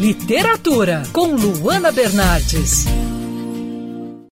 Literatura, com Luana Bernardes.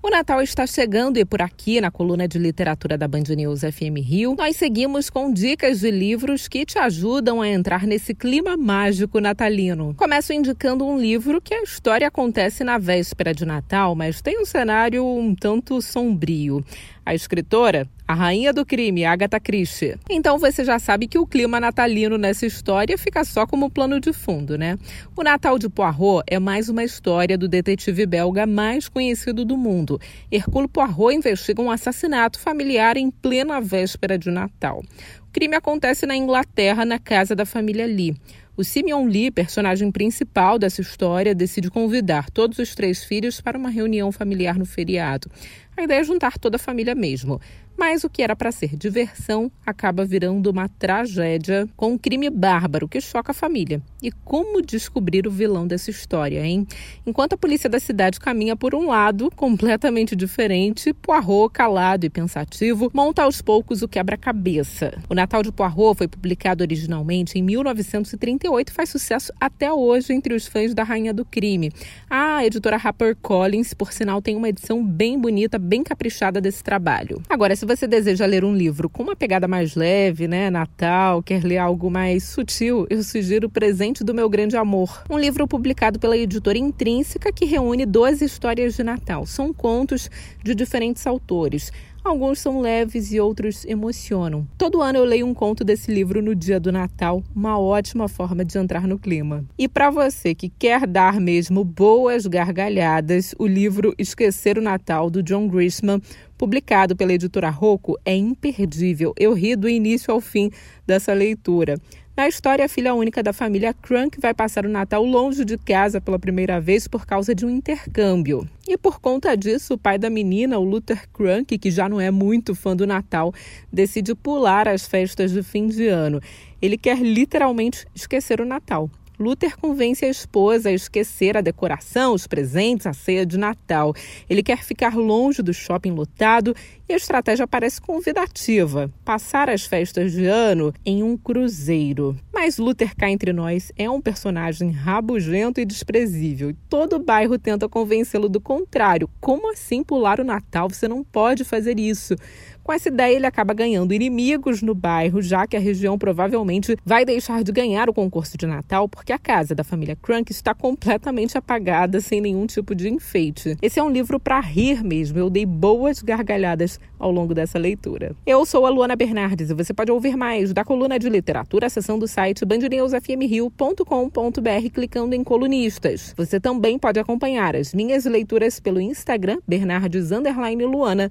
O Natal está chegando e por aqui, na coluna de literatura da Band News FM Rio, nós seguimos com dicas de livros que te ajudam a entrar nesse clima mágico natalino. Começo indicando um livro que a história acontece na véspera de Natal, mas tem um cenário um tanto sombrio. A escritora, a rainha do crime, Agatha Christie. Então você já sabe que o clima natalino nessa história fica só como plano de fundo, né? O Natal de Poirot é mais uma história do detetive belga mais conhecido do mundo. Hercule Poirot investiga um assassinato familiar em plena véspera de Natal. O crime acontece na Inglaterra, na casa da família Lee. O Simeon Lee, personagem principal dessa história, decide convidar todos os três filhos para uma reunião familiar no feriado. A ideia é juntar toda a família mesmo. Mas o que era para ser diversão acaba virando uma tragédia com um crime bárbaro que choca a família. E como descobrir o vilão dessa história, hein? Enquanto a polícia da cidade caminha por um lado completamente diferente, Poirot, calado e pensativo, monta aos poucos o quebra-cabeça. O Natal de Poirot foi publicado originalmente em 1938 e faz sucesso até hoje entre os fãs da Rainha do Crime. A editora HarperCollins, por sinal, tem uma edição bem bonita, bem caprichada desse trabalho. Agora, se você deseja ler um livro com uma pegada mais leve, né, Natal, quer ler algo mais sutil, eu sugiro O Presente do Meu Grande Amor, um livro publicado pela editora Intrínseca que reúne 12 histórias de Natal. São contos de diferentes autores. Alguns são leves e outros emocionam. Todo ano eu leio um conto desse livro no dia do Natal, uma ótima forma de entrar no clima. E para você que quer dar mesmo boas gargalhadas, o livro Esquecer o Natal do John Grisham, publicado pela editora Rocco, é imperdível. Eu ri do início ao fim dessa leitura. Na história, a filha única da família Crunk vai passar o Natal longe de casa pela primeira vez por causa de um intercâmbio. E por conta disso, o pai da menina, o Luther Crunk, que já não é muito fã do Natal, decide pular as festas de fim de ano. Ele quer literalmente esquecer o Natal. Luther convence a esposa a esquecer a decoração, os presentes, a ceia de Natal. Ele quer ficar longe do shopping lotado e a estratégia parece convidativa: passar as festas de ano em um cruzeiro. Mas Luther cá entre nós é um personagem rabugento e desprezível. Todo o bairro tenta convencê-lo do contrário. Como assim pular o Natal? Você não pode fazer isso. Com essa ideia, ele acaba ganhando inimigos no bairro, já que a região provavelmente vai deixar de ganhar o concurso de Natal, porque a casa da família Crunk está completamente apagada, sem nenhum tipo de enfeite. Esse é um livro para rir mesmo. Eu dei boas gargalhadas ao longo dessa leitura. Eu sou a Luana Bernardes e você pode ouvir mais da coluna de literatura acessando o site bandnewsfmrio.com.br clicando em colunistas. Você também pode acompanhar as minhas leituras pelo Instagram Bernardes Luana